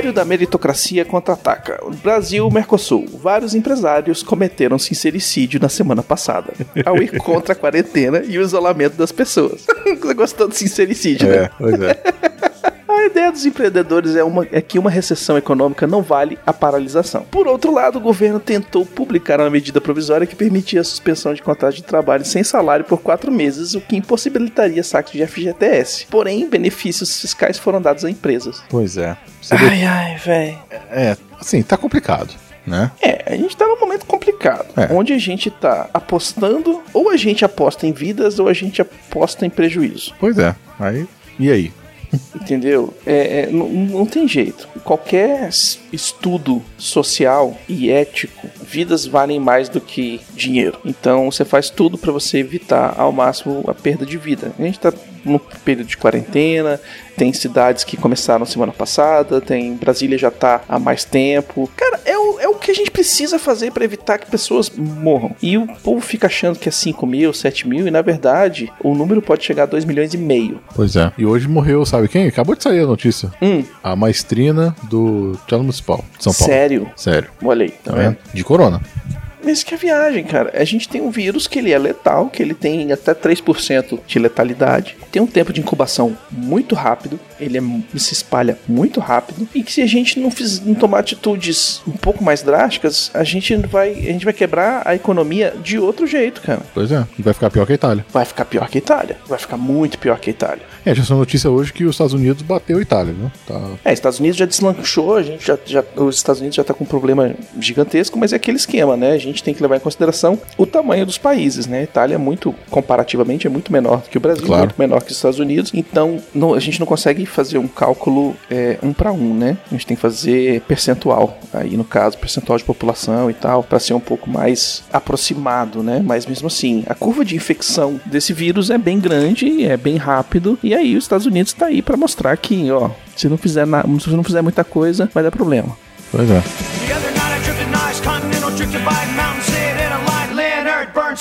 Império da meritocracia contra-ataca. Brasil, Mercosul. Vários empresários cometeram sincericídio na semana passada. Ao ir contra a quarentena e o isolamento das pessoas. Você gostou do sincericídio, né? É, pois é. A ideia dos empreendedores é, uma, é que uma recessão econômica não vale a paralisação. Por outro lado, o governo tentou publicar uma medida provisória que permitia a suspensão de contrato de trabalho sem salário por quatro meses, o que impossibilitaria saques de FGTS. Porém, benefícios fiscais foram dados a empresas. Pois é. Vê- Ai, ai, velho. É, assim, tá complicado, né? É, a gente tá num momento complicado, É. onde a gente tá apostando, ou a gente aposta em vidas, ou a gente aposta em prejuízo. Pois é. Aí, e aí? Entendeu? É, é, não, não tem jeito. Qualquer estudo social e ético, vidas valem mais do que dinheiro. Então você faz tudo para você evitar ao máximo a perda de vida. A gente tá no período de quarentena, tem cidades que começaram semana passada, tem Brasília já tá há mais tempo. Cara, é o, é o que a gente precisa fazer para evitar que pessoas morram. E o povo fica achando que é 5 mil, 7 mil, e na verdade o número pode chegar a 2 milhões e meio. Pois é. E hoje morreu, sabe quem? Acabou de sair a notícia. Hum, A maestrina do Teatro Municipal de São Paulo. sério? Sério. Olha aí, tá Tá vendo? vendo? De corona. Mas que é viagem, cara. A gente tem um vírus que ele é letal, que ele tem até 3% de letalidade. Tem um tempo de incubação muito rápido, ele é- se espalha muito rápido. E que se a gente não, fiz, não tomar atitudes um pouco mais drásticas, a gente vai, a gente vai quebrar a economia de outro jeito, cara. Pois é. Vai ficar pior que a Itália. Vai ficar pior que a Itália. Vai ficar muito pior que a Itália. É, já saiu notícia hoje que os Estados Unidos bateu a Itália, viu? Tá. É, Estados Unidos já deslanchou, a gente já, já- os Estados Unidos já tá com um problema gigantesco, mas é aquele esquema, né? A gente tem que levar em consideração o tamanho dos países, né? A Itália é muito, comparativamente, é muito menor que o Brasil, Claro. muito menor que os Estados Unidos, então não- a gente não consegue fazer um cálculo é, um para um, né? A gente tem que fazer percentual, aí no caso, percentual de população e tal, para ser um pouco mais aproximado, né? Mas mesmo assim, a curva de infecção desse vírus é bem grande, é bem rápido, e aí os Estados Unidos tá aí para mostrar que, ó, se não fizer na, se não fizer muita coisa, vai dar problema. Pois é.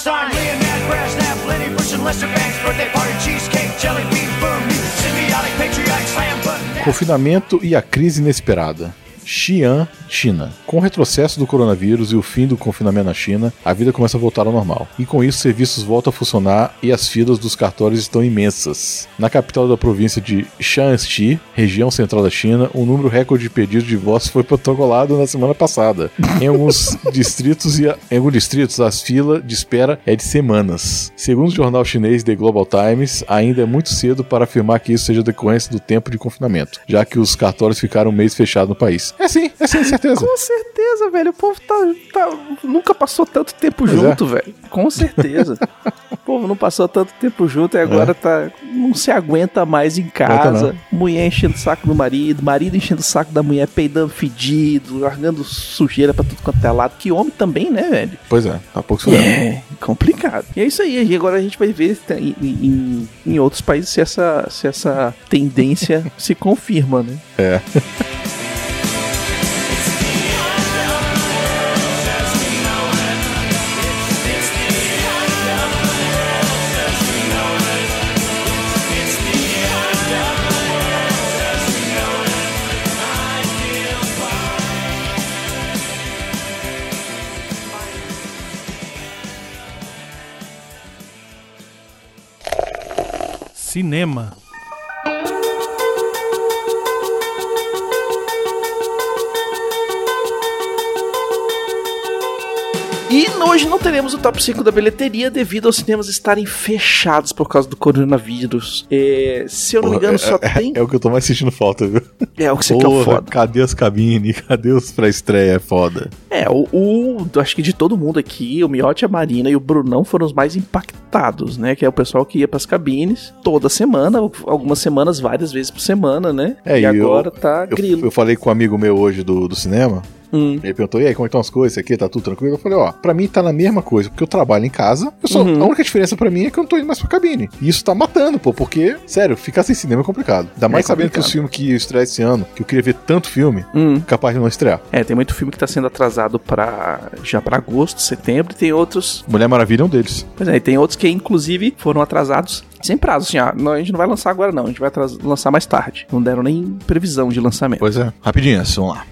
Bernstein, Lenny and Lester. Birthday party, cheesecake, jelly bean, boom, symbiotic, patriotic, slam. Confinamento e a crise inesperada. Xi'an, China. Com o retrocesso do coronavírus e o fim do confinamento na China, a vida começa a voltar ao normal. E com isso, serviços voltam a funcionar e as filas dos cartórios estão imensas. Na capital da província de Shanxi, região central da China, um número recorde de pedidos de divórcio foi protocolado na semana passada. Em alguns distritos e em alguns distritos, as filas de espera é de semanas. Segundo o jornal chinês The Global Times, ainda é muito cedo para afirmar que isso seja decorrência do tempo de confinamento, já que os cartórios ficaram um mês fechados no país. É sim, é sim, certeza. Com certeza, velho. O povo tá, tá- nunca passou tanto tempo Pois junto, velho. Com certeza. o povo não passou tanto tempo junto e agora tá. Não se aguenta mais em casa. Mulher enchendo o saco do marido, marido enchendo o saco da mulher, peidando fedido, largando sujeira pra tudo quanto é lado. Que homem também, né, velho? Pois é, há pouco se. É, complicado. E é isso aí. E agora a gente vai ver em, em- em outros países se essa, se essa tendência se confirma, né? É. Cinema. E hoje não teremos o top 5 da bilheteria devido aos cinemas estarem fechados por causa do coronavírus. É, se eu não me Porra, engano, só é, tem. é o que eu tô mais sentindo falta, viu? É o que você quer o Porra, foda. cadê as cabines? Cadê os pré-estreia? É foda. É, o, o- Acho que de todo mundo aqui, o Miotti, a Marina e o Brunão foram os mais impactados, né? Que é o pessoal que ia pras cabines toda semana, algumas semanas, várias vezes por semana, né? É, e e eu- agora tá Eu, grilo. eu falei com um amigo meu hoje do, do cinema. Hum. Ele perguntou, e aí, como é que estão as coisas? Aqui, tá tudo tranquilo? Eu falei, ó, pra mim tá na mesma coisa, porque eu trabalho em casa, eu só, Uhum. a única diferença pra mim é que eu não tô indo mais pra cabine. E isso tá matando, pô, porque, sério, ficar sem cinema é complicado. Ainda mais É sabendo que complicado. os filmes que estrear esse ano, que eu queria ver tanto filme, Hum. capaz de não estrear. É, tem muito filme que tá sendo atrasado para já pra agosto, setembro, e tem outros. Mulher Maravilha é um deles. Pois é, e tem outros que inclusive foram atrasados sem prazo, assim, ah, não, a gente não vai lançar agora não, a gente vai lançar mais tarde. Não deram nem previsão de lançamento. Pois é. Rapidinho, vamos lá.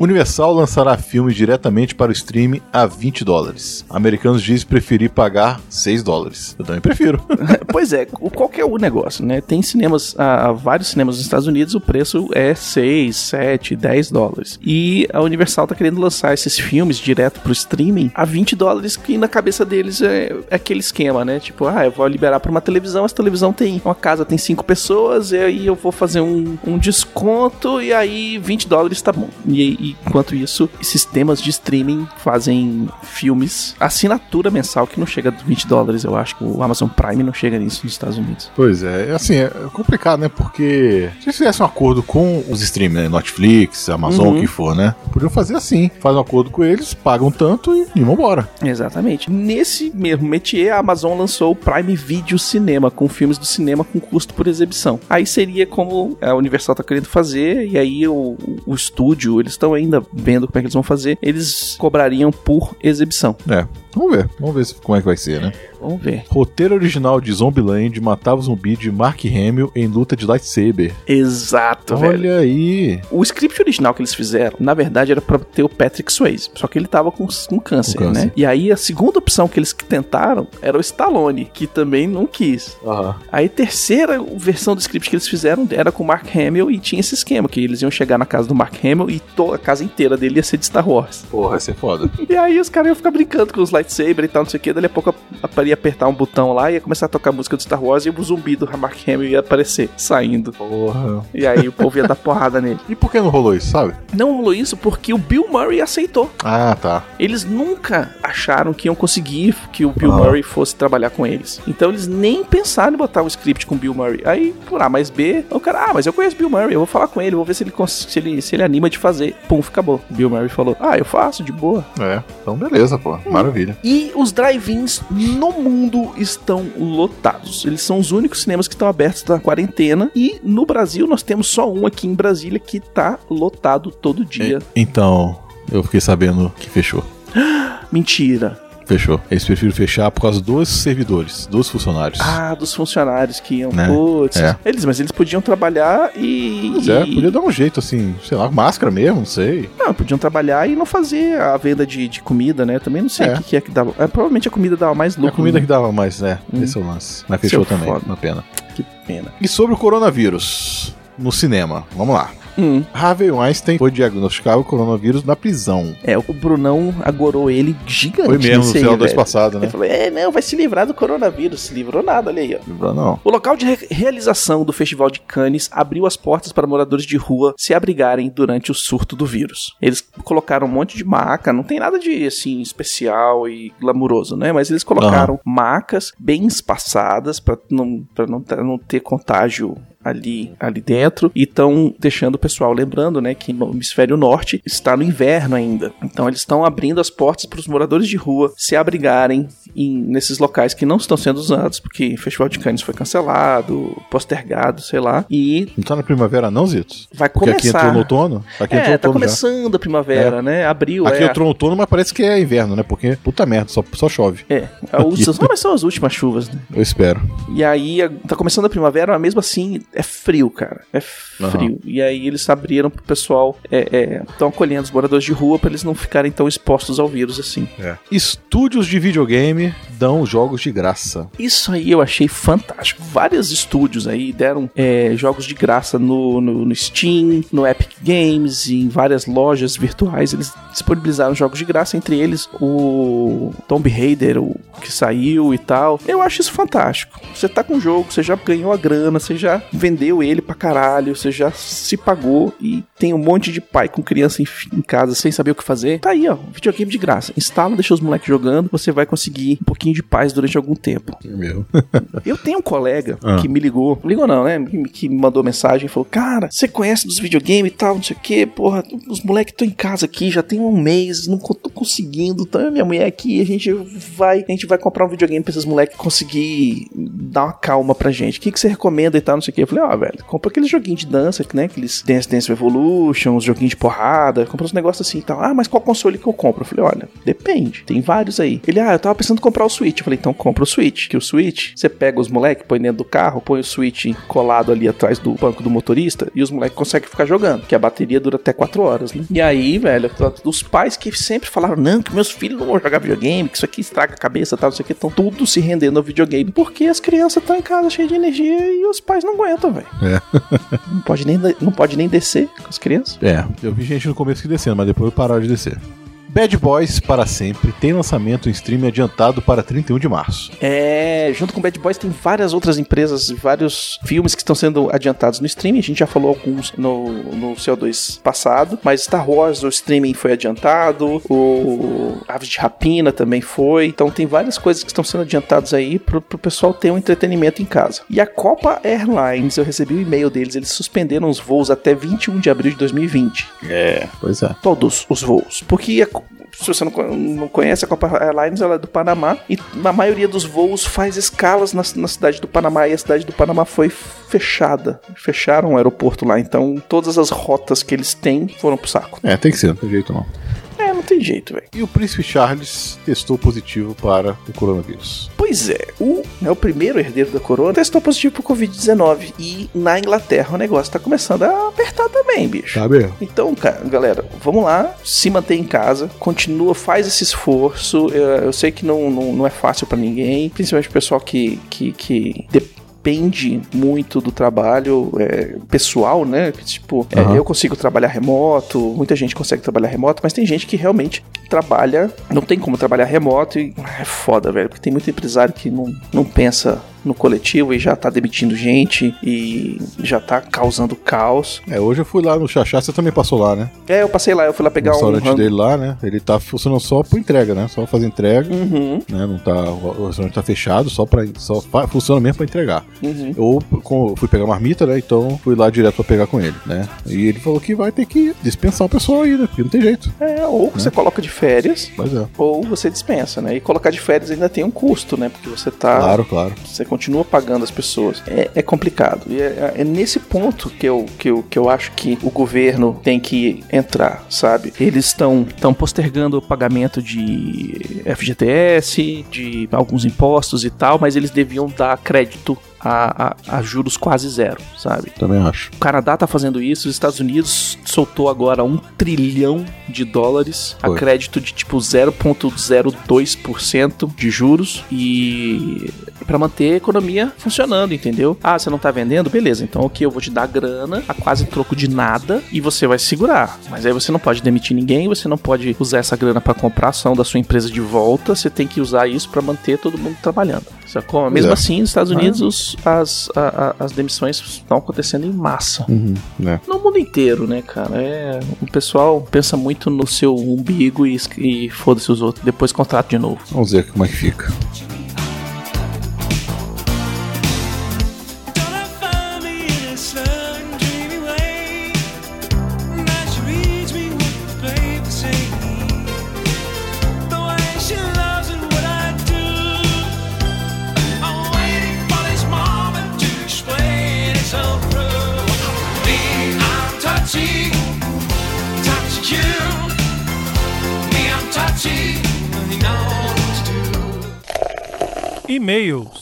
Universal lançará filme diretamente para o streaming a 20 dólares. Americanos dizem preferir pagar 6 dólares. Eu também prefiro. pois é, qual é o negócio, né? Tem cinemas, há vários cinemas nos Estados Unidos, o preço é 6, 7, 10 dólares. E a Universal tá querendo lançar esses filmes direto pro streaming a 20 dólares, que na cabeça deles é, é aquele esquema, né? Tipo, ah, eu vou liberar pra uma televisão, essa televisão tem uma casa, tem cinco pessoas, e aí eu vou fazer um, um desconto, e aí 20 dólares tá bom. E, e enquanto isso, sistemas de streaming fazem filmes, assinatura mensal que não chega a 20 dólares, eu acho que o Amazon Prime não chega nisso nos Estados Unidos. Pois é, assim, é complicado, né? Porque se eles fizessem um acordo com os streaming, né? Netflix, Amazon, Uhum. o que for, né? Podiam fazer assim. Faz um acordo com eles, pagam tanto e, e vambora. Exatamente. Nesse mesmo métier, a Amazon lançou o Prime Video Cinema, com filmes do cinema com custo por exibição. Aí seria como a Universal tá querendo fazer, e aí o, o estúdio, eles estão ainda vendo como é que eles vão fazer, eles cobrariam por exibição. É, vamos ver. Vamos ver como é que vai ser, né? Vamos ver. Roteiro original de Zombieland matava o zumbi de Mark Hamill em luta de lightsaber. Exato, velho. Olha aí. O script original que eles fizeram, na verdade, era pra ter o Patrick Swayze. Só que ele tava com, com câncer, Com câncer. né? E aí a segunda opção que eles tentaram era o Stallone, que também não quis. Aí a terceira versão do script que eles fizeram era com o Mark Hamill e tinha esse esquema, que eles iam chegar na casa do Mark Hamill e to- a casa inteira dele ia ser de Star Wars. Porra, vai ser foda. E aí os caras iam ficar brincando com os lightsabers e tal, não sei o que, dali a pouco a- ia apertar um botão lá e ia começar a tocar a música do Star Wars e o zumbi do Mark Hamill ia aparecer, saindo. Porra. E aí o povo ia dar porrada nele. E por que não rolou isso, sabe? Não rolou isso porque o Bill Murray aceitou. Ah, tá. Eles nunca acharam que iam conseguir que o Bill Ah. Murray fosse trabalhar com eles. Então eles nem pensaram em botar um script com o Bill Murray. Aí, por A mais B, o cara, ah, mas eu conheço o Bill Murray, eu vou falar com ele, vou ver se ele, se ele, se ele anima de fazer. Pum, acabou. Bill Murray falou, ah, eu faço, de boa. É. Então beleza, pô. Maravilha. E os drive-ins no mundo estão lotados. Eles são os únicos cinemas que estão abertos na quarentena. E no Brasil nós temos só um aqui em Brasília que tá lotado todo dia. Então, eu fiquei sabendo que fechou. Mentira. Fechou. Eles preferem fechar por causa dos servidores, dos funcionários. Ah, dos funcionários que iam. Né? Putz. É. Eles, mas eles podiam trabalhar e. Pois é, podia dar um jeito assim, sei lá, máscara mesmo, não sei. Não, podiam trabalhar e não fazer a venda de, de comida, né? Também não sei É. o que, que é que dava. É, provavelmente a comida dava mais É lucro. a comida né? que dava mais, né? Esse é o lance. Mas fechou Seu também, foda. uma pena. Que pena. E sobre o coronavírus no cinema, vamos lá. Hum. Harvey Weinstein foi diagnosticado com coronavírus na prisão. É, o Brunão agorou ele gigante. Foi mesmo no céu do mês passado, né? Ele falou: é, não, vai se livrar do coronavírus. Se livrou nada, olha aí, ó. Lembrou, Não. O local de re- realização do Festival de Cannes abriu as portas para moradores de rua se abrigarem durante o surto do vírus. Eles colocaram um monte de maca, não tem nada de assim especial e glamuroso, né? Mas eles colocaram macas bem espaçadas para não, pra não, não ter contágio ali, ali dentro e estão deixando o pessoal lembrando, né, que no hemisfério norte está no inverno ainda. Então eles estão abrindo as portas para os moradores de rua se abrigarem em, nesses locais que não estão sendo usados, porque o Festival de Cannes foi cancelado, postergado, sei lá, e Não tá na primavera não, Zitos? vai Porque aqui começar. entrou no outono. Aqui é, entrou tá outono já. começando a primavera, né? Abril Aqui é. entrou no outono, mas parece que é inverno, né? Porque, puta merda, só, só chove. É, não, mas são as últimas chuvas, né? Eu espero. E aí, tá começando a primavera, mas mesmo assim é frio, cara. É frio. E aí eles abriram pro pessoal, estão acolhendo os moradores de rua pra eles não ficarem tão expostos ao vírus assim. Estúdios de videogame dão jogos de graça. Isso aí eu achei fantástico. Vários estúdios aí deram é, jogos de graça no, no, no Steam, no Epic Games, e em várias lojas virtuais. Eles disponibilizaram jogos de graça, entre eles o Tomb Raider, o que saiu e tal. Eu acho isso fantástico. Você tá com o jogo, você já ganhou a grana, você já vendeu ele pra caralho, você já se pagou e tem um monte de pai com criança em, em casa sem saber o que fazer. Tá aí, ó, videogame de graça. Instala, deixa os moleques jogando, você vai conseguir um pouquinho de paz durante algum tempo. Mesmo. Eu tenho um colega Ah. que me ligou, ligou não, né? Que, me mandou mensagem e falou: Cara, você conhece dos videogames e tal, não sei o que, porra, os moleques estão em casa aqui, já tem um mês, não tô conseguindo, e minha mulher aqui, a gente vai, a gente vai comprar um videogame pra esses moleques conseguir dar uma calma pra gente. O que, que você recomenda e tal, não sei o que. Falei, ó, velho, compra aqueles joguinhos de dança, né? Aqueles Dance Dance Revolution, os joguinhos de porrada, compra uns negócios assim e tal. Ah, mas qual console que eu compro? Eu falei, olha, depende, tem vários aí. Ele, ah, eu tava pensando em comprar o Switch. Eu falei, então compra o Switch, que o Switch, você pega os moleques, põe dentro do carro, põe o Switch colado ali atrás do banco do motorista e os moleques conseguem ficar jogando, que a bateria dura até 4 horas, né? E aí, velho, os pais que sempre falaram, não, que meus filhos não vão jogar videogame, que isso aqui estraga a cabeça, tal, não sei o que, estão tudo se rendendo ao videogame, porque as crianças estão em casa cheias de energia e os pais não aguentam, velho. É. Não pode nem, não pode nem descer com as crianças. É, eu vi gente no começo que descendo, mas depois pararam de descer. Bad Boys para sempre tem lançamento em streaming adiantado para 31 de março. É, junto com Bad Boys tem várias outras empresas, vários filmes que estão sendo adiantados no streaming. A gente já falou alguns no, no CO2 passado, mas Star Wars, o streaming foi adiantado, o Aves de Rapina também foi. Então tem várias coisas que estão sendo adiantadas aí pro, pro pessoal ter um entretenimento em casa. E a Copa Airlines, eu recebi o e-mail deles, eles suspenderam os voos até 21 de abril de 2020 É, pois é. todos os voos. Porque a- se você não, não conhece a Copa Airlines, ela é do Panamá e a maioria dos voos faz escalas na, na cidade do Panamá e a cidade do Panamá foi fechada. Fecharam o aeroporto lá, então todas as rotas que eles têm foram pro saco. É, tem que ser, não tem jeito não. Tem jeito, velho. E o Príncipe Charles testou positivo para o coronavírus. Pois é, o, né, o primeiro herdeiro da coroa testou positivo pro Covid-19 e na Inglaterra o negócio tá começando a apertar também, bicho. Sabe? Então, cara, galera, vamos lá, se manter em casa, continua, faz esse esforço. Eu, eu sei que não, não, não é fácil pra ninguém, principalmente o pessoal que, que, que depende muito do trabalho é, pessoal, né? Tipo, é, Aham. eu consigo trabalhar remoto, muita gente consegue trabalhar remoto, mas tem gente que realmente trabalha, não tem como trabalhar remoto e é foda, velho, porque tem muito empresário que não, não pensa no coletivo e já tá demitindo gente e já tá causando caos. É, hoje eu fui lá no Xaxá, você também passou lá, né? É, eu passei lá, eu fui lá O pegar um restaurante dele lá, né? Ele tá funcionando só por entrega, né? Só fazer entrega, Uhum, né? Não tá, o restaurante tá fechado, só para só funciona mesmo pra entregar. uhum. Eu com- fui pegar marmita, né? Então fui lá direto pra pegar com ele, né? E ele falou que vai ter que dispensar o pessoal aí, né? Porque não tem jeito. É, ou você coloca de férias, é. ou você dispensa, né? E colocar de férias ainda tem um custo, né? Porque você tá. Claro, claro. Você continua pagando as pessoas. É, é complicado. E é, é nesse ponto que eu, que, eu, que eu acho que o governo tem que entrar, sabe? Eles estão estão postergando o pagamento de FGTS, de alguns impostos e tal, mas eles deviam dar crédito a, a, a juros quase zero, sabe? Também acho. O Canadá tá fazendo isso, os Estados Unidos soltou agora um trilhão de dólares a Foi. crédito de tipo 0,02% de juros e para manter a economia funcionando, entendeu? Ah, você não tá vendendo? Beleza, então ok, eu vou te dar grana a quase troco de nada e você vai segurar. Mas aí você não pode demitir ninguém, você não pode usar essa grana para comprar ação da sua empresa de volta, você tem que usar isso para manter todo mundo trabalhando. Sacou? Mesmo é. assim, nos Estados Unidos os- as, a- a- as demissões estão acontecendo em massa. Uhum, né? No mundo inteiro, né, cara? É, o pessoal pensa muito no seu umbigo e, e foda-se os outros. Depois contrato de novo. Vamos ver como é que fica. E-mails.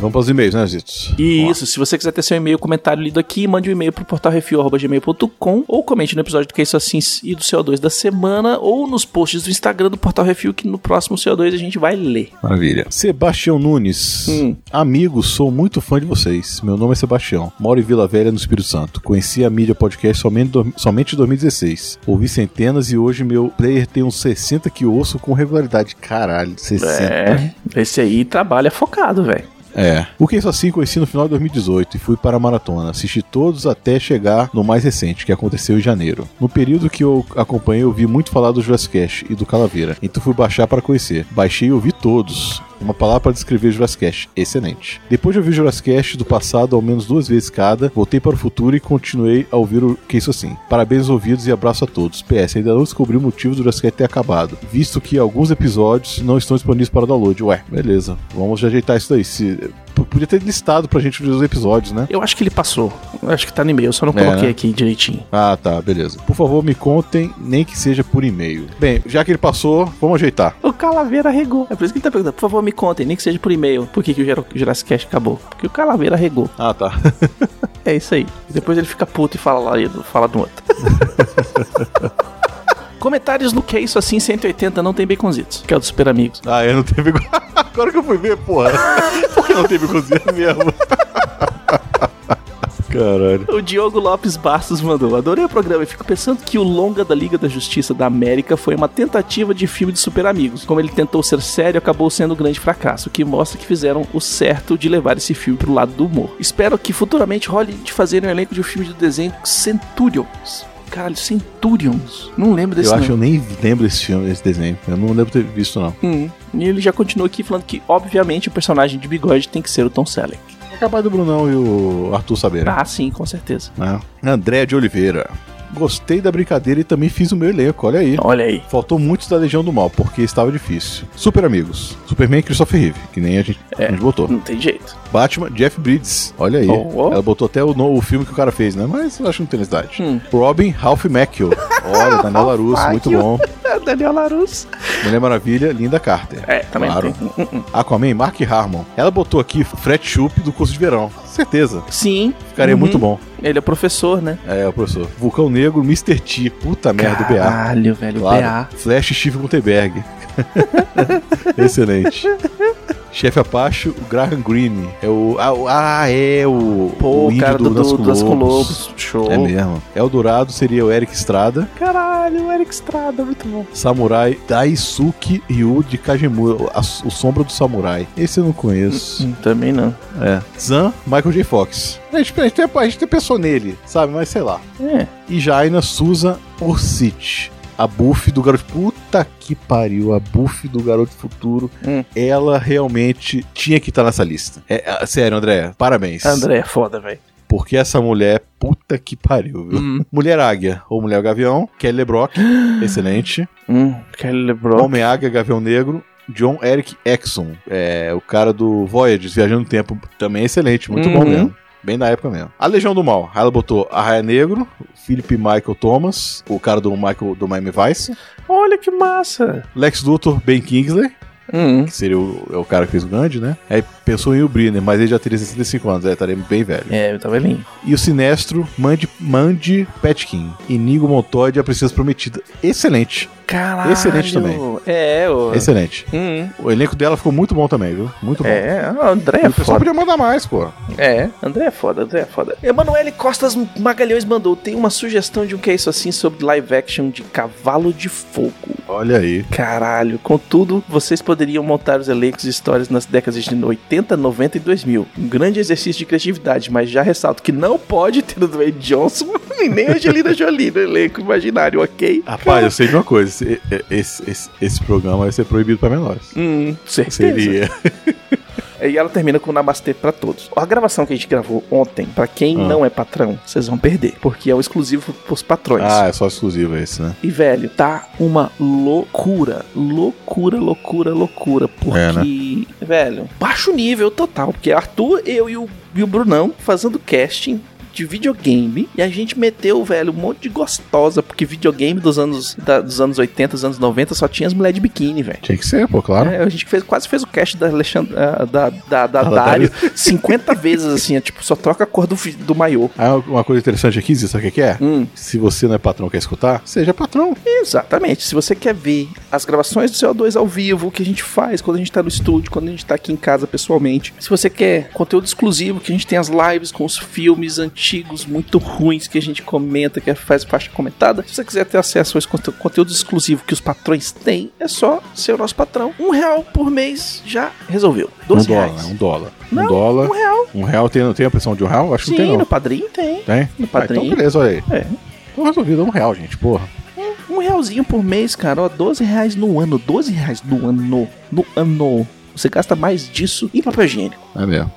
Vamos para os e-mails, né, Zitos? Isso, se você quiser ter seu e-mail, comentário lido aqui, mande um e-mail pro portalrefil.gmail.com ou comente no episódio do Que é Isso Assim e do CO2 da semana ou nos posts do Instagram do Portal Refil que no próximo CO2 a gente vai ler. Maravilha. Sebastião Nunes. Hum. Amigo, sou muito fã de vocês. Meu nome é Sebastião. Moro em Vila Velha, no Espírito Santo. Conheci a mídia podcast somente, do- somente em 2016. Ouvi centenas e hoje meu player tem uns 60 que ouço com regularidade. Caralho, 60. É, esse aí trabalha focado, velho. É. O que é isso assim conheci no final de 2018 e fui para a maratona. Assisti todos até chegar no mais recente, que aconteceu em janeiro. No período que eu acompanhei, eu vi muito falar do Jurassic Cast e do Calaveira. Então fui baixar para conhecer. Baixei e ouvi todos. Uma palavra para descrever Jurassic Cast. Excelente. Depois de ouvir Jurassic Cast do passado ao menos duas vezes cada, voltei para o futuro e continuei a ouvir o que isso assim. Parabéns ouvidos e abraço a todos. PS, ainda não descobri o motivo do Jurassic Cast ter acabado, visto que alguns episódios não estão disponíveis para download. Ué, beleza. Vamos ajeitar isso daí. Se... Podia ter listado pra gente os episódios, né? Eu acho que ele passou. Eu acho que tá no e-mail, só não É, coloquei né? aqui direitinho. Ah, tá, beleza. Por favor, me contem, nem que seja por e-mail. Bem, já que ele passou, vamos ajeitar. O Calaveira regou. É por isso que ele tá perguntando. Por favor, me contem, nem que seja por e-mail. Por que, que o Jura- Jurassic Cast acabou? Porque o Calaveira regou. Ah, tá. É isso aí. Depois ele fica puto e fala lá, e fala do outro. Comentários no que é isso assim 180 não tem baconzitos, que é o dos Super Amigos. ah, eu não teve. Agora que eu fui ver, porra. Por que não teve cozinha mesmo? Caralho. O Diogo Lopes Bastos mandou: Adorei o programa e fico pensando que o longa da Liga da Justiça da América foi uma tentativa de filme de super amigos. Como ele tentou ser sério, acabou sendo um grande fracasso, o que mostra que fizeram o certo de levar esse filme pro lado do humor. Espero que futuramente role de fazer um elenco de um filme de desenho Centurions. Caralho, Centurions. Não lembro desse Eu acho nome. que eu nem lembro desse filme, desse desenho. Eu não lembro ter visto, não. Hum. E ele já continua aqui falando que, obviamente, o personagem de bigode tem que ser o Tom Selleck. É capaz do Brunão e o Arthur saberem. Ah, sim, com certeza. né? André de Oliveira. Gostei da brincadeira e também fiz o meu elenco, olha aí. Olha aí. Faltou muitos da Legião do Mal, porque estava difícil. Super amigos. Superman e Christopher Reeve, que nem a gente, É. a gente botou. Não tem jeito. Batman, Jeff Bridges. Olha aí. Oh, oh. Ela botou até o, no- o filme que o cara fez, né? Mas eu acho que não tem necessidade. Hum. Robin, Ralph Macchio. Olha, Daniel LaRusso, muito bom. Daniel Larus. Mulher Maravilha, Linda Carter. É, também Claro. tem. Hum, hum. Aquaman, Mark Harmon. Ela botou aqui Fred Schupp do curso de verão. Certeza. Sim. Ficaria Uhum. muito bom. Ele é professor, né? É, o professor. Vulcão Negro, Mr. T. Puta merda, o BA. Caralho, velho. Claro. BA. Flash Steve Gutenberg. Excelente. Chefe Apache, o Graham Greene. É o. Ah, ah, é o. Pô, o índio cara do, do, das com Lobos. Show. É mesmo. Eldorado seria o Eric Estrada. Caralho, o Eric Estrada, muito bom. Samurai Daisuke Ryu de Kajimura. a- o Sombra do Samurai. Esse eu não conheço. Hum, também não. É. Zan, Michael J. Fox. A gente, a, gente, a gente pensou nele, sabe? Mas sei lá. É. E Jaina Susan Orsic. A buff do garoto. Puta que pariu. A buff do garoto futuro. Hum. Ela realmente tinha que estar nessa lista. É, é, sério, André. Parabéns. André é foda, velho. Porque essa mulher, puta que pariu, viu? Hum. Mulher Águia ou Mulher Gavião. Kelly LeBrock. excelente. Hum, Kelly LeBron. Homem Águia, Gavião Negro. John Eric Exxon. É, o cara do Voyages, Viajando no Tempo. Também excelente. Muito bom Uhum. mesmo. Bem na época mesmo. A Legião do Mal. Ela botou Arraia Negro, Philip Michael Thomas, o cara do Michael do Miami Vice, Olha que massa. Lex Luthor, Ben Kingsley, Hum. que seria o, é o cara que fez o Gandhi, né? Aí pensou em o Briner, mas ele já teria 65 anos, é, estaria bem velho. É, eu tava velhinho. E o Sinestro, Mandy, Mandy Petkin, Inigo Montoya de A Princesa Prometida. Excelente, Caralho. Excelente também. É, o. excelente. Hum. O elenco dela ficou muito bom também, viu? Muito bom. É, o André E é o pessoal podia mandar mais, pô. É, André é foda, André é foda. Emanuele Costas Magalhães mandou: tem uma sugestão de um que é isso assim sobre live action de Cavalo de Fogo. Olha aí. Caralho, contudo, vocês poderiam montar os elencos e histórias nas décadas de 80, 90 e 2000. Um grande exercício de criatividade, mas já ressalto que não pode ter o Dwayne Johnson e nem a Angelina Jolie no elenco imaginário, ok? Rapaz, eu sei de uma coisa: esse, esse, esse, esse programa vai ser proibido pra menores. Hum, certeza. Seria. E ela termina com Namastê pra todos. A gravação que a gente gravou ontem, pra quem Ah. não é patrão, vocês vão perder, porque é o exclusivo pros patrões. Ah, é só exclusivo esse, né? E, velho, tá uma loucura. Loucura, loucura, loucura. Porque, É, né? velho, baixo nível total. Porque Arthur, eu e o, e o Brunão fazendo casting de videogame e a gente meteu, velho, um monte de gostosa, porque videogame dos anos, da- dos anos 80, dos anos 90 só tinha as mulheres de biquíni, velho. Tinha que ser, pô, claro. É, a gente fez, quase fez o cast da Alexandre, ah, da, da, da Da Dário 50 vezes, assim, é, tipo, só troca a cor do, do maiô. Ah, uma coisa interessante aqui, Zé, sabe o que é? Hum. Se você não é patrão quer escutar, seja patrão. Exatamente. Se você quer ver as gravações do CO2 ao vivo, o que a gente faz quando a gente tá no estúdio, quando a gente tá aqui em casa pessoalmente. Se você quer conteúdo exclusivo, que a gente tem as lives com os filmes antigos muito ruins que a gente comenta, que faz faixa comentada. Se você quiser ter acesso a esse conte- conteúdo exclusivo que os patrões têm, é só ser o nosso patrão. Um real por mês já resolveu. Um 12 dólar, reais. Um dólar. Não, um dólar. um real. Um real tem, tem a opção de um real? Acho que Sim, não tem, no não. padrinho tem. Tem? no Ah, padrinho. então beleza, olha aí. É. Então resolvido, um real, gente, porra. Um realzinho por mês, cara. Ó, 12 reais no ano. 12 reais no ano. No ano. Você gasta mais disso em papel higiênico. É mesmo.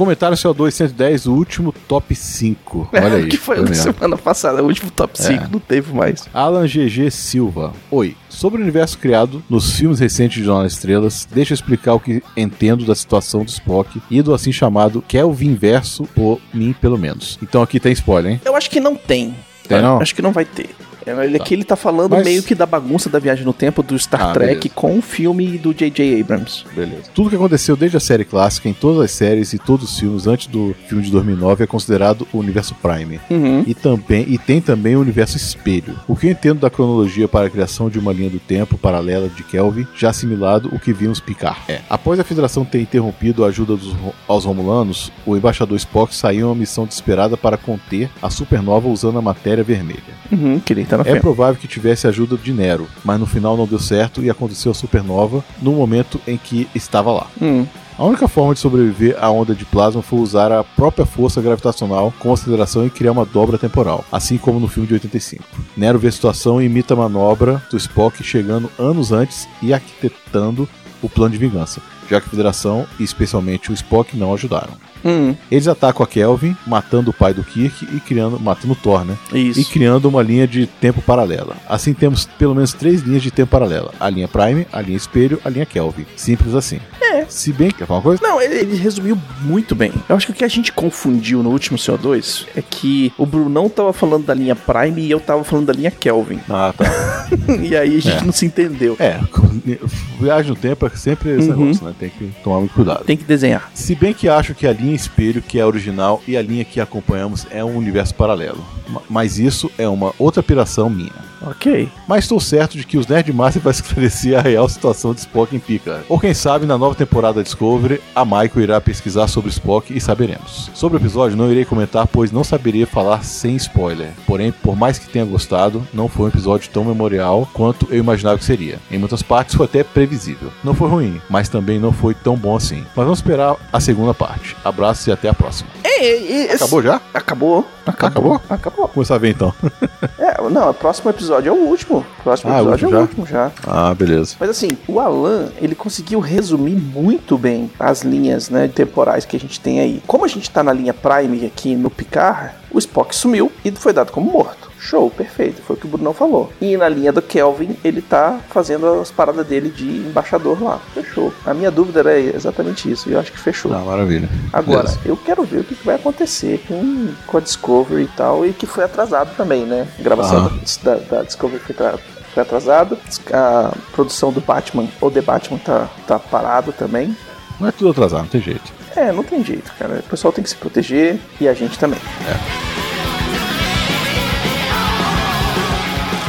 Comentário CO2 110, o último top 5. Olha aí. que foi é na mesmo. semana passada, o último top 5, não teve mais. Alan GG Silva. Oi. Sobre o universo criado nos filmes recentes de Jornal Estrelas, deixa eu explicar o que entendo da situação do Spock e do assim chamado Kelvin verso, por mim, pelo menos. Então aqui tem spoiler, hein? Eu acho que não tem. Tem não? Acho que não vai ter. É, Ele, aqui ele tá falando Mas- meio que da bagunça da viagem no tempo do Star Ah, Trek beleza. com o filme do J.J. Abrams. Beleza. Tudo que aconteceu desde a série clássica, em todas as séries e todos os filmes antes do filme de 2009 é considerado o universo Prime. Uhum. E, também, e tem também o universo espelho. O que eu entendo da cronologia para a criação de uma linha do tempo paralela de Kelvin, já assimilado o que vimos picar. É. Após a Federação ter interrompido a ajuda dos, aos Romulanos, o embaixador Spock saiu em uma missão desesperada para conter a supernova usando a matéria vermelha. Uhum, que ele É provável que tivesse a ajuda de Nero, mas no final não deu certo e aconteceu a supernova no momento em que estava lá. Hum. A única forma de sobreviver à onda de plasma foi usar a própria força gravitacional com aceleração e criar uma dobra temporal, assim como no filme de 85. Nero vê a situação e imita a manobra do Spock chegando anos antes e arquitetando o plano de vingança, já que a Federação e especialmente o Spock não ajudaram. Hum, Eles atacam a Kelvin, matando o pai do Kirk e criando, matando o Thor, né? isso. e criando uma linha de tempo paralela. Assim temos pelo menos três linhas de tempo paralela: a linha Prime, a linha Espelho, a linha Kelvin. Simples assim. É. Se bem que quer falar uma coisa? Não, ele, ele resumiu muito bem. Eu acho que o que a gente confundiu no último CO2 é que o Brunão tava falando da linha Prime e eu tava falando da linha Kelvin. Ah, tá. e aí a gente É. não se entendeu. É, viagem no tempo é sempre esse Uhum. negócio, né? Tem que tomar muito cuidado. Tem que desenhar. Se bem que acho que a linha espelho, que é a original, e a linha que acompanhamos é um universo paralelo. Ma- Mas isso é uma outra piração minha. Ok. Mas estou certo de que os Nerdmaster vai esclarecer a real situação de Spock em Picard. Ou quem sabe, na nova temporada da Discovery, a Michael irá pesquisar sobre Spock e saberemos. Sobre o episódio, não irei comentar, pois não saberia falar sem spoiler. Porém, por mais que tenha gostado, não foi um episódio tão memorial quanto eu imaginava que seria. Em muitas partes foi até previsível. Não foi ruim, mas também não foi tão bom assim. Mas vamos esperar a segunda parte. Abraços e até a próxima. É, é, esse- Acabou já? Acabou. Acabou. Acabou? Acabou. Vamos começar a ver então. É, não, o próximo episódio é o último. O próximo Ah, é o episódio é o último último já. ah, beleza. Mas assim, o Alan, ele conseguiu resumir muito bem as linhas né, temporais que a gente tem aí. Como a gente tá na linha Prime aqui no Picard, Spock sumiu e foi dado como morto. Show, perfeito, foi o que o Bruno falou. E na linha do Kelvin, ele tá fazendo as paradas dele de embaixador lá. Fechou. A minha dúvida era exatamente isso, e eu acho que fechou. Ah, maravilha. Agora, Beleza. eu quero ver o que vai acontecer com, com a Discovery e tal, e que foi atrasado também, né? A gravação da, da Discovery foi, tra- foi atrasada, a produção do Batman, ou The Batman, tá, tá parado também. Não é tudo atrasado, não tem jeito. É, não tem jeito, cara. O pessoal tem que se proteger e a gente também.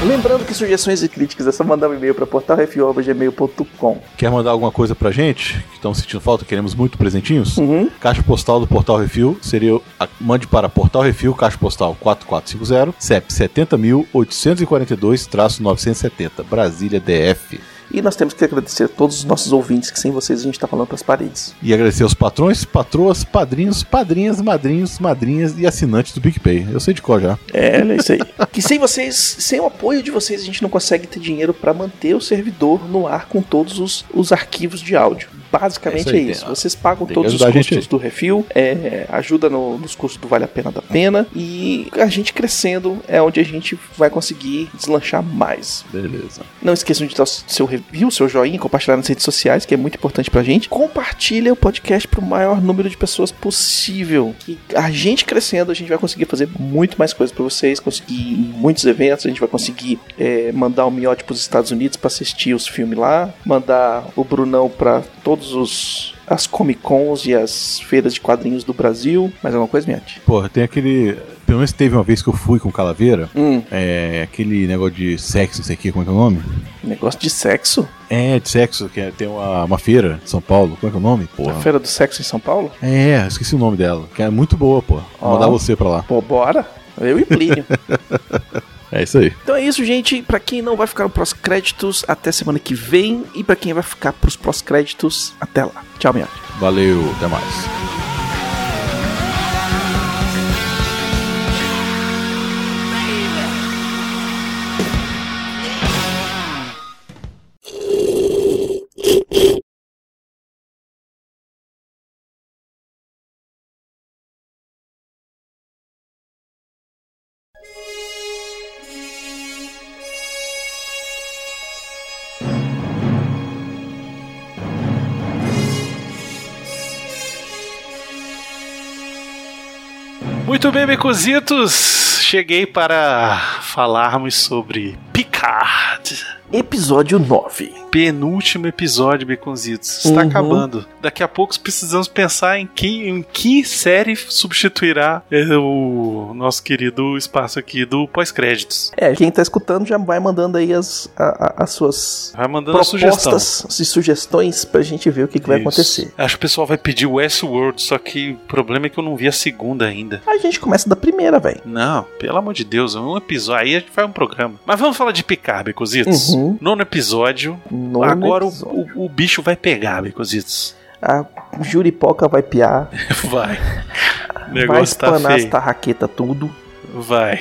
Lembrando que sugestões e críticas é só mandar um e-mail para portalrefil.gmail.com. Quer mandar alguma coisa pra gente? Que estão sentindo falta, queremos muito presentinhos? Uhum. Caixa postal do Portal Refil seria. a- mande para Portal Refil, caixa postal 4450, CEP 70.842-970, Brasília DF. E nós temos que agradecer a todos os nossos ouvintes, que sem vocês a gente tá falando pras paredes. E agradecer aos patrões, patroas, padrinhos, padrinhas, madrinhos, madrinhas e assinantes do PicPay. Eu sei de qual já. É, é isso aí. que sem vocês, sem o apoio de vocês, a gente não consegue ter dinheiro para manter o servidor no ar com todos os, os arquivos de áudio. Basicamente É é isso aí, Vocês pagam tem todos os custos do refil, é, ajuda no- nos custos do Vale a Pena da Pena. E a gente crescendo é onde a gente vai conseguir deslanchar mais. Beleza. Não esqueçam de dar seu review, seu joinha, compartilhar nas redes sociais, que é muito importante pra gente. Compartilha o podcast pro maior número de pessoas possível. E a gente crescendo, a gente vai conseguir fazer muito mais coisas pra vocês, conseguir muitos eventos, a gente vai conseguir é, mandar o Miote pros Estados Unidos pra assistir os filmes lá, mandar o Brunão pra todos os as Comic Cons e as feiras de quadrinhos do Brasil. Mais alguma coisa, Miote? Porra, tem aquele. Pelo menos teve uma vez que eu fui com Calaveira. Hum, É aquele negócio de sexo, não sei o que, como é que é o nome? negócio de sexo? É, de sexo, que é- tem uma, uma feira em São Paulo. Como é que é o nome? A Porra. Feira do Sexo em São Paulo? É, esqueci o nome dela. Que é muito boa, pô. Vou Ó. mandar você pra lá. Pô, bora. Eu e Plínio. É isso aí. Então é isso, gente. Pra quem não vai ficar no pós-créditos, até semana que vem. E pra quem vai ficar pros pós-créditos, até lá. Tchau, minha. Valeu, até mais. Muito bem, Becositos. Cheguei para falarmos sobre Picard. Episódio 9. Penúltimo episódio, Beconzitos. Está Uhum. acabando. Daqui a pouco precisamos pensar em que, em que série substituirá eh, o nosso querido espaço aqui do pós-créditos. É, quem tá escutando já vai mandando aí as, a- a- as suas Vai mandando a sugestão. propostas e sugestões pra gente ver o que, que vai acontecer. Acho que o pessoal vai pedir Westworld, só que o problema é que eu não vi a segunda ainda. A gente começa da primeira, velho. Não, pelo amor de Deus, um episódio. Aí a gente faz um programa. Mas vamos falar de Picard, Becositos. Uhum. Nono episódio. Nono Agora o, episódio. o, o bicho vai pegar, Becositos. A juripoca vai piar, Vai. O vai negócio tá espanar as feio. tarraquetas tudo. Vai.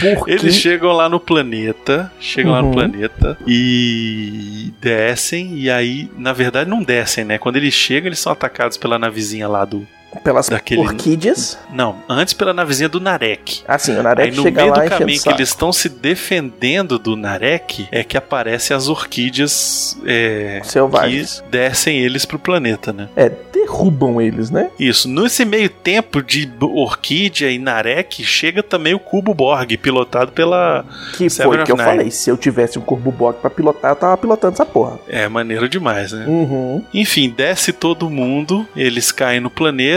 Porque Eles chegam lá no planeta, chegam lá no Uhum. planeta e descem, e aí, na verdade, não descem, né? Quando eles chegam, eles são atacados pela navezinha lá do. Pelas daquele- orquídeas. Não, antes pela navezinha do Narek. Assim, o Aí Narek no chega meio lá do o caminho que eles estão se defendendo do Narek é que aparecem as orquídeas é, Selvagens. que descem eles pro planeta, né? É, derrubam eles, né? Isso. Nesse meio tempo de Orquídea e Narek, chega também o Cubo Borg, pilotado pela. Que Seven foi que eu Nine. falei. Se eu tivesse um corpo Borg pra pilotar, eu tava pilotando essa porra. É maneiro demais, né? Uhum. Enfim, desce todo mundo, eles caem no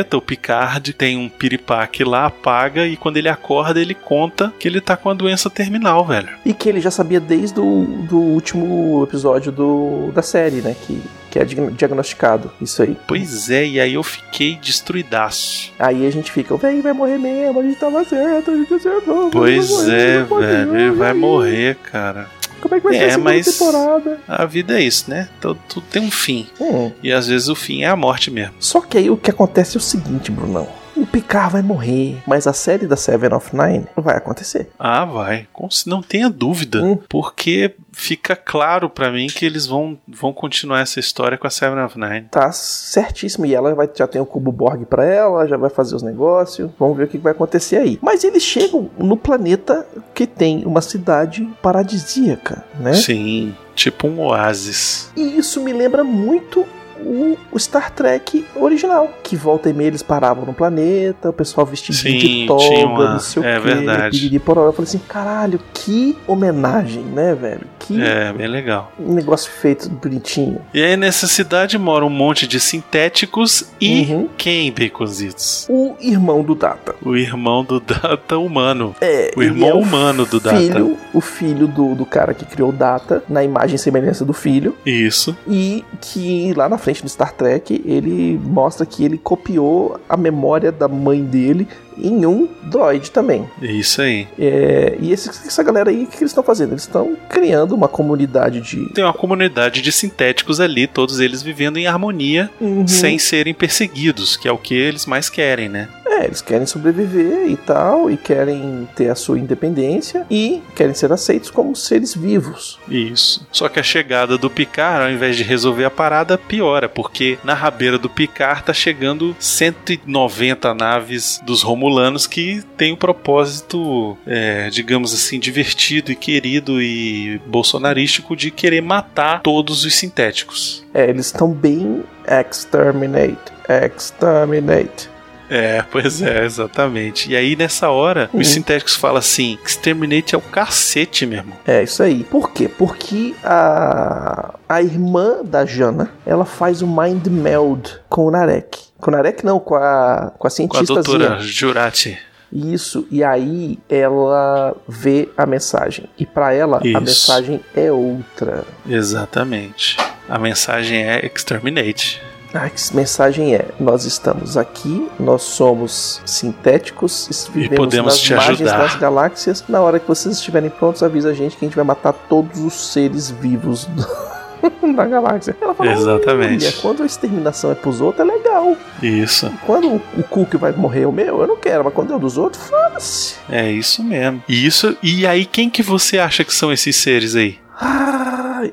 planeta, o Picard tem um piripaque lá, apaga, e quando ele acorda, ele conta que ele tá com a doença terminal, velho. E que ele já sabia desde o do último episódio do, da série, né? Que, que é diagnosticado. Isso aí. Pois é, e aí eu fiquei destruidaço. Aí a gente fica, velho, vai morrer mesmo, a gente tava certo, a gente acertou. Pois vai morrer, é, velho, ele vai morrer, cara. Como é que vai ser É, a segunda mas- temporada? A vida é isso, né? Tudo, tudo tem um fim. Hum. E às vezes o fim é a morte mesmo. Só que aí o que acontece é o seguinte, Brunão. O Picard vai morrer, mas a série da Seven of Nine vai acontecer. Ah, vai. Não tenha dúvida. Hum. Porque fica claro pra mim que eles vão, vão continuar essa história com a Seven of Nine. Tá certíssimo. E ela vai, já tem o cubo Borg pra ela, já vai fazer os negócios. Vamos ver o que vai acontecer aí. Mas eles chegam no planeta que tem uma cidade paradisíaca, né? Sim, tipo um oásis. E isso me lembra muito o, o Star Trek original. Que volta e meia eles paravam no planeta, o pessoal vestidinho Sim, de toga, uma- não sei o é quê. verdade. piriri, pororó. Eu falei assim, caralho, que homenagem, né, velho? Que É, bem legal. negócio feito bonitinho. E aí nessa cidade mora um monte de sintéticos e Uhum. quem, Baconzitos? O irmão do Data. O irmão do Data humano. É, O irmão é humano do Data. filho, O filho do, do cara que criou o Data, na imagem e semelhança do filho. Isso. E que lá na frente do Star Trek, ele mostra que ele copiou a memória da mãe dele em um droid também. Isso aí. É, e esse- essa galera aí, o que eles estão fazendo? Eles estão criando uma comunidade de. Tem uma comunidade de sintéticos ali, todos eles vivendo em harmonia, Uhum. sem serem perseguidos, que é o que eles mais querem, né? É, eles querem sobreviver e tal, e querem ter a sua independência e querem ser aceitos como seres vivos. Isso. Só que a chegada do Picard, ao invés de resolver a parada, piora, porque na rabeira do Picard tá chegando 190 naves dos Romulanos que tem um propósito, é, digamos assim, divertido e querido e bolsonarístico de querer matar todos os sintéticos. É, eles estão bem exterminate, exterminate. É, pois é, exatamente. E aí, nessa hora, Uhum. os sintéticos falam assim: Exterminate é o cacete, meu irmão. É isso aí. Por quê? Porque a, a irmã da Jana, ela faz o mind meld com o Narek. Com o Narek não, com a, com a Com a cientista doutora Jurati. Isso, e aí ela vê a mensagem. E pra ela, a Isso. mensagem é outra. Exatamente. A mensagem é Exterminate. A mensagem é: nós estamos aqui, nós somos sintéticos, vivemos podemos nas te margens ajudar. das galáxias. Na hora que vocês estiverem prontos, avisa a gente que a gente vai matar todos os seres vivos do- da galáxia. Ela fala: Exatamente. Olha, quando a exterminação é pros outros, é legal. Isso. Quando o, Cook vai morrer o meu, eu não quero, mas quando é o dos outros, foda-se. É isso mesmo. E Isso. E aí, quem que você acha que são esses seres aí? Ah,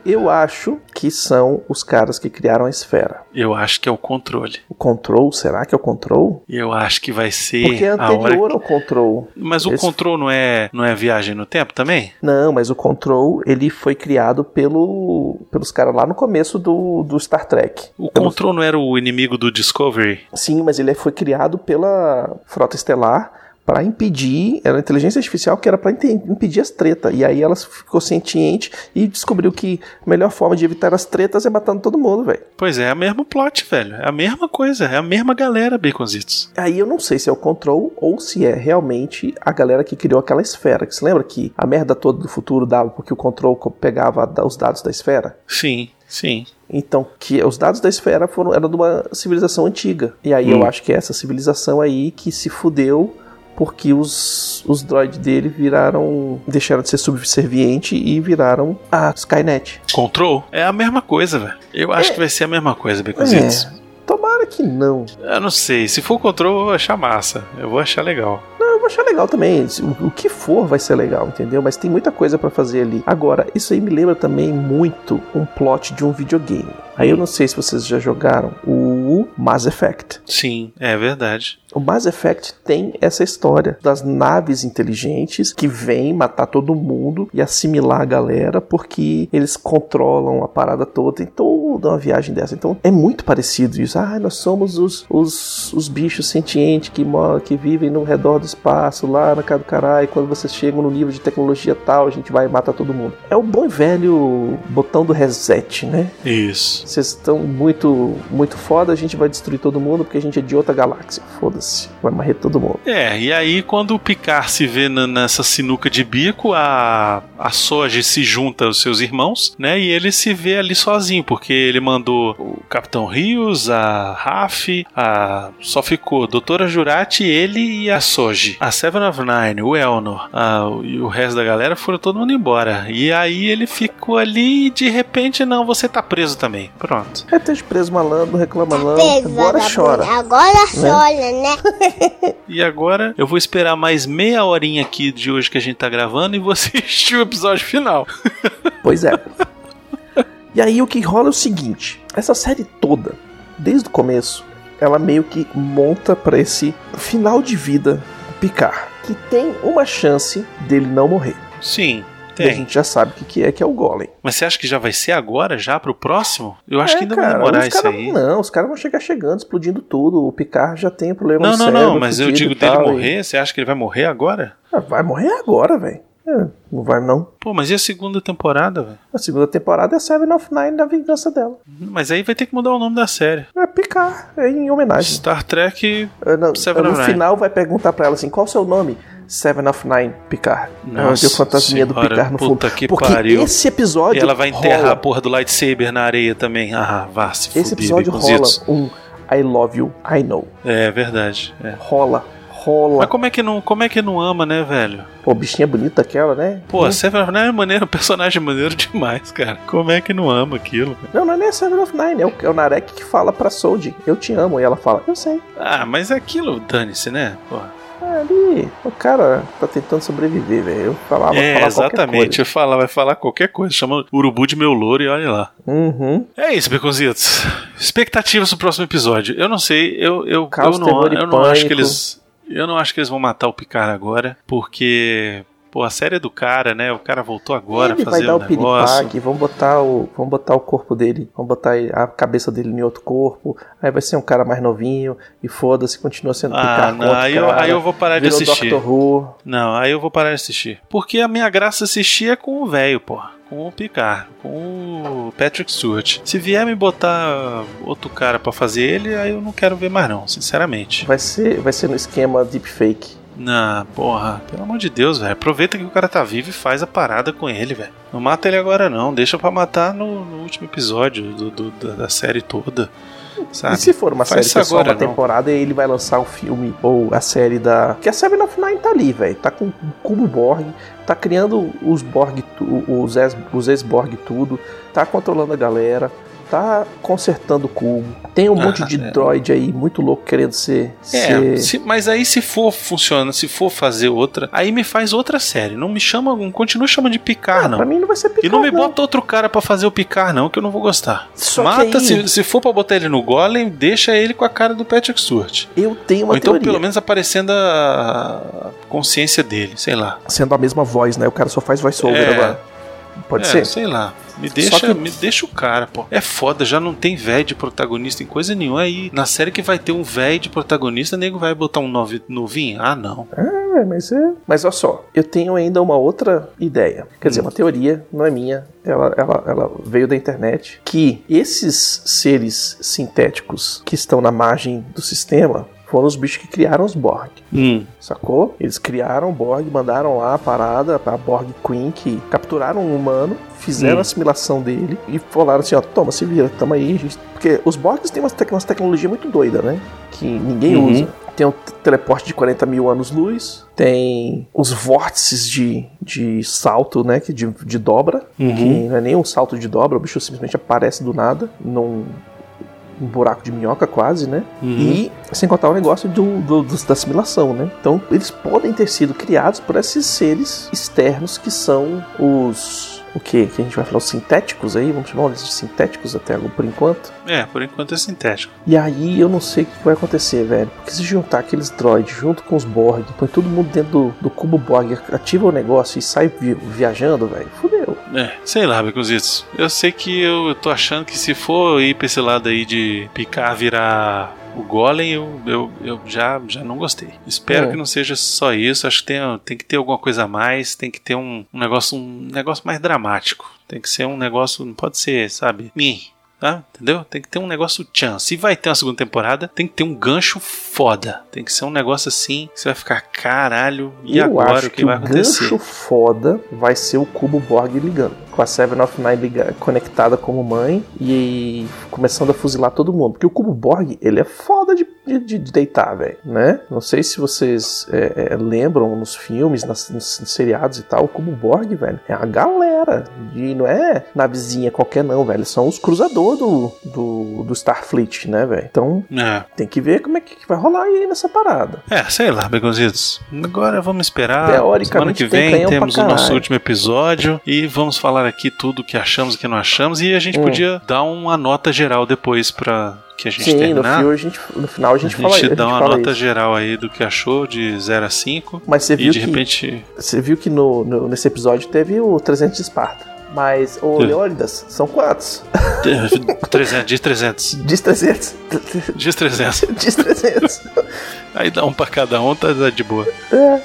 eu acho que são os caras que criaram a esfera. Eu acho que é o controle. O Control, será que é o Control? Eu acho que vai ser Porque é anterior ao Control. Mas o Esse- controle não é, não é viagem no tempo também? Não, mas o Control, ele foi criado pelo, pelos caras lá no começo do, do Star Trek. O Pelo- controle não era o inimigo do Discovery? Sim, mas ele foi criado pela Frota Estelar para impedir, era inteligência artificial que era para impedir as tretas. E aí ela ficou sentiente e descobriu que a melhor forma de evitar as tretas é matando todo mundo, velho. Pois é, é o mesmo plot, velho. É a mesma coisa, é a mesma galera, Baconzitos. Aí eu não sei se é o Control ou se é realmente a galera que criou aquela esfera. Que se lembra que a merda toda do futuro dava porque o Control co- pegava os dados da esfera? Sim, sim. Então, que os dados da esfera foram, eram de uma civilização antiga. E aí Hum. eu acho que é essa civilização aí que se fudeu porque os, os droids dele viraram. deixaram de ser subserviente e viraram a Skynet. Control é a mesma coisa, velho. Eu acho É. que vai ser a mesma coisa, Baconzitos. É, tomara que não. Eu não sei. Se for control, eu vou achar massa. Eu vou achar legal. Não, eu vou achar legal também. O, o que for vai ser legal, entendeu? Mas tem muita coisa pra fazer ali. Agora, isso aí me lembra também muito um plot de um videogame. Aí eu não sei se vocês já jogaram o Mass Effect. Sim, é verdade. O Mass Effect tem essa história das naves inteligentes que vêm matar todo mundo e assimilar a galera porque eles controlam a parada toda. Tem toda uma viagem dessa. Então é muito parecido isso. Ah, nós somos os, os, os bichos sentientes que, que vivem no redor do espaço, lá na casa do caralho. Quando vocês chegam no nível de tecnologia tal, a gente vai e mata todo mundo. É o bom e velho botão do reset, né? Isso. Vocês estão muito, muito foda, gente vai destruir todo mundo porque a gente é de outra galáxia. Foda-se. Vai morrer todo mundo. É, e aí quando o Picard se vê nessa sinuca de bico, a, a Soji se junta aos seus irmãos, né? E ele se vê ali sozinho, porque ele mandou o Capitão Rios, a Raf, a. Só ficou Doutora Jurati, ele e a Soji. A Seven of Nine, o Elnor a- e o resto da galera foram todo mundo embora. E aí ele ficou ali e de repente, não, você tá preso também. Pronto. É ter preso malandro, reclama Preso, agora chora. Agora chora, né? E agora eu vou esperar mais meia horinha aqui de hoje que a gente tá gravando e vou assistir o episódio final. Pois é. e aí o que rola é o seguinte: essa série toda, desde o começo, ela meio que monta pra esse final de vida do Picard, que tem uma chance dele não morrer. Sim, E a tem. gente já sabe o que que é que é o Golem. Mas você acha que já vai ser agora, já pro próximo? Eu acho É, que ainda cara, vai demorar isso cara- aí. Não, os caras vão chegar chegando, explodindo tudo. O Picard já tem problema Não, no não, cérebro. não, mas eu digo dele tal, e- morrer, você acha que ele vai morrer agora? Ah, vai morrer agora, velho. É, não vai não. Pô, mas e a segunda temporada, velho? A segunda temporada é Seven of Nine da vingança dela. Mas aí vai ter que mudar o nome da série. É Picard, é em homenagem. Star Trek. Ah, não, Seven no of Nine. final vai perguntar pra ela assim, qual o seu nome? Seven of Nine, Picard. Ela Nossa tem o fantasminha do senhora, Picard no fundo. puta que Porque pariu. esse episódio E ela vai enterrar rola, a porra do lightsaber na areia também. Ah, vá se Esse fuder, episódio rola um I love you, I know. É verdade. É. Rola, rola. Mas como é que não, como é que não ama, né, velho? Pô, bichinha bonita aquela, né? Pô, a Seven of Nine é maneiro, personagem maneiro demais, cara. Como é que não ama aquilo? Não, não é nem a Seven of Nine, é o, é o Narek que fala pra Soldi, eu te amo. E ela fala, eu sei. Ah, mas aquilo, dane-se, né? Porra. É, ali, o cara tá tentando sobreviver, velho. Eu falava, é, falar exatamente. Eu falar, vai falar qualquer coisa. Chama urubu de meu louro e olha lá. Uhum. É isso, Beconzitos. Expectativas pro próximo episódio. Eu não sei, eu, eu, Caos, eu não, eu não acho que eles. Eu não acho que eles vão matar o Picard agora, porque. Pô, a série é do cara, né? O cara voltou agora Ele a vai fazer dar o o negócio. piripaque, vamos botar o, vamos botar o corpo dele, vamos botar a cabeça dele em outro corpo, aí vai ser um cara mais novinho, e foda-se, continua sendo Ah, não, aí eu, aí eu vou parar de assistir. Doctor Who. Não, aí eu vou parar de assistir. Porque a minha graça assistir é com o velho, porra. Com o Picard, com o Patrick Stewart. Se vier me botar outro cara pra fazer ele, aí eu não quero ver mais não, sinceramente. Vai ser, vai ser no esquema deepfake. Não, porra, pelo amor de Deus, velho. Aproveita que o cara tá vivo e faz a parada com ele, velho. Não mata ele agora, não. Deixa pra matar no, no último episódio do, do- da, da série toda. Sabe? E se for uma Faz série que é isso só uma agora, não. temporada, ele vai lançar um filme ou a série da. Que a Seven of Nine tá ali, velho. Tá com o cubo Borg, tá criando os Borg, os ex-Borg tudo, tá controlando a galera, tá consertando o cubo. Tem um Ah, monte de é. droid aí muito louco querendo ser. É, ser... se- mas aí se for funciona, se for fazer outra, aí me faz outra série. Não me chama, não continua chamando de Picard, Ah, não. pra mim não vai ser E Picard, não me bota outro cara pra fazer o Picard, não, que eu não vou gostar. Só que Mata, aí- se, se for pra botar ele no Golem, deixa ele com a cara do Patrick Stewart. Eu tenho uma Ou então, teoria. pelo menos, aparecendo a consciência dele, sei lá. Sendo a mesma voz, né? O cara só faz voice-over É. agora. Pode é, ser? sei lá. Me deixa, que- me deixa o cara, pô. É foda, já não tem velho de protagonista em coisa nenhuma. Aí, na série que vai ter um velho de protagonista, o nego vai botar um novi- novinho? Ah, não. É, mas é. Mas olha só, eu tenho ainda uma outra ideia. Quer dizer, uma teoria, não é minha. Ela, ela, ela veio da internet. Que esses seres sintéticos que estão na margem do sistema foram os bichos que criaram os Borg. Hum. Sacou? Eles criaram o Borg, mandaram lá a parada, a Borg Queen, que capturaram um humano, fizeram Hum. a assimilação dele e falaram assim: ó, toma, se vira, tamo aí. gente." Porque os Borgs têm umas, tec umas tecnologias muito doidas, né? Que ninguém Uhum. usa. Tem um teleporte de 40 mil anos-luz, tem os vórtices de, de salto, né? Que de, de dobra, Uhum. que não é nem um salto de dobra, o bicho simplesmente aparece do nada, num um buraco de minhoca quase, né? Uhum. E sem contar o negócio do, do- dos- da assimilação, né? Então eles podem ter sido criados por esses seres externos que são os. O que? Que a gente vai falar? Os sintéticos aí? Vamos chamar eles de sintéticos até agora por enquanto. É, por enquanto é sintético. E aí eu não sei o que vai acontecer, velho. Porque se juntar aqueles droids junto com os Borg, põe todo mundo dentro do, do cubo Borg, ativa o negócio e sai vi- viajando, velho, fudeu. É, sei lá, Beconzitos. Eu sei que eu, tô achando que se for ir pra esse lado aí de picar, virar o Golem, eu, eu, eu já, já não gostei. Espero É. que não seja só isso. Acho que tem, tem que ter alguma coisa a mais. Tem que ter um, um negócio um negócio mais dramático. Tem que ser um negócio, não pode ser, sabe? Mim. Tá? Entendeu? Tem que ter um negócio tchan. Se vai ter uma segunda temporada, tem que ter um gancho foda. Tem que ser um negócio assim que você vai ficar caralho. E eu agora acho o que, que vai o acontecer? gancho foda vai ser o cubo Borg ligando. Com a Seven of Nine liga- conectada como mãe e começando a fuzilar todo mundo. Porque o cubo Borg, ele é foda de, de, de deitar, velho, né? Não sei se vocês é, é, lembram nos filmes, nas, nos seriados e tal, o cubo Borg, velho, é a galera. E não é navezinha qualquer não, velho. São os cruzadores do, do, do Starfleet, né, velho? Então É. tem que ver como é que vai rolar aí nessa parada. É, sei lá, Begonzitos. Agora vamos esperar. Teoricamente Semana que tem vem pra temos o nosso último episódio e vamos falar aqui tudo que achamos e que não achamos. E a gente Hum. podia dar uma nota geral depois pra que a gente Sim, no, terminar. fio a gente, no final a a gente, gente fala, a gente dá uma fala nota isso. geral aí do que achou de 0 a 5. Mas você E viu de que, repente. você viu que no, no- nesse episódio teve o 300 de Esparta. Mas, ô Teve. Leônidas, são quantos? 300, diz 300. Diz 300. Diz 300. Diz 300. Aí dá um pra cada um, tá tá de boa. é.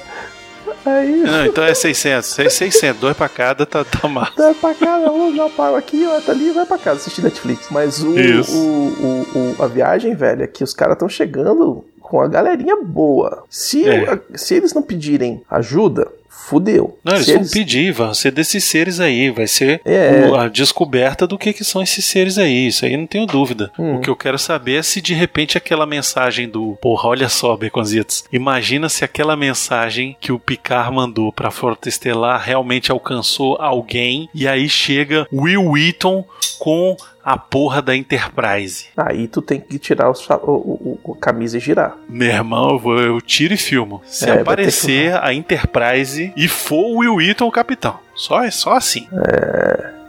Aí, Não, então é 600. É 600, dois pra cada, tá, tá massa. dá pra cada um, já pago aqui, ó, tá ali, vai pra casa assistir Netflix. Mas o, o, o- o- a viagem, velho, é que os caras estão chegando com a galerinha boa. Se, É. se eles não pedirem ajuda, fudeu. Não, eles Se vão pedir, vai ser desses seres aí, vai ser É. a descoberta do que, que são esses seres aí, isso aí não tenho dúvida. Hum. O que eu quero saber é se de repente aquela mensagem do porra, olha só, Baconzitos, imagina se aquela mensagem que o Picard mandou pra Frota Estelar realmente alcançou alguém e aí chega Will Wheaton com a porra da Enterprise. Aí tu tem que tirar o, sa- o, o- o- camisa e girar. Meu irmão, eu, vou, eu tiro e filmo. Se É, aparecer a Enterprise e for o Will Wheaton o capitão. Só, é só assim.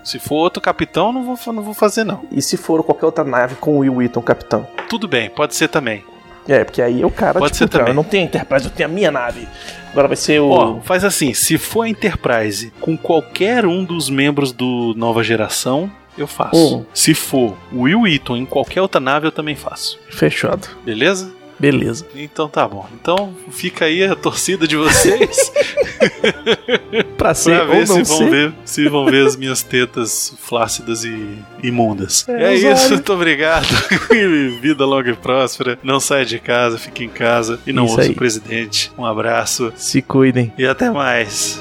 Se for outro capitão, não vou, não vou fazer, não. E se for qualquer outra nave com o Will Wheaton, capitão? Tudo bem, pode ser também. É, porque aí é o cara, Pode tipo, ser também. eu não tenho Enterprise, eu tenho a minha nave. Agora vai ser o... Ó, faz assim: se for a Enterprise com qualquer um dos membros do Nova Geração, eu faço. Hum. Se for Will Wheaton em qualquer outra nave, eu também faço. Fechado. Beleza? Beleza. Então tá bom. Então fica aí a torcida de vocês Pra ser pra ou ver não se vão ser. ver se vão ver as minhas tetas flácidas e imundas. É, É, isso, olhos. muito obrigado. Vida longa e próspera. Não saia de casa, fique em casa e não Isso ouça aí. o presidente. Um abraço Se cuidem. e até mais.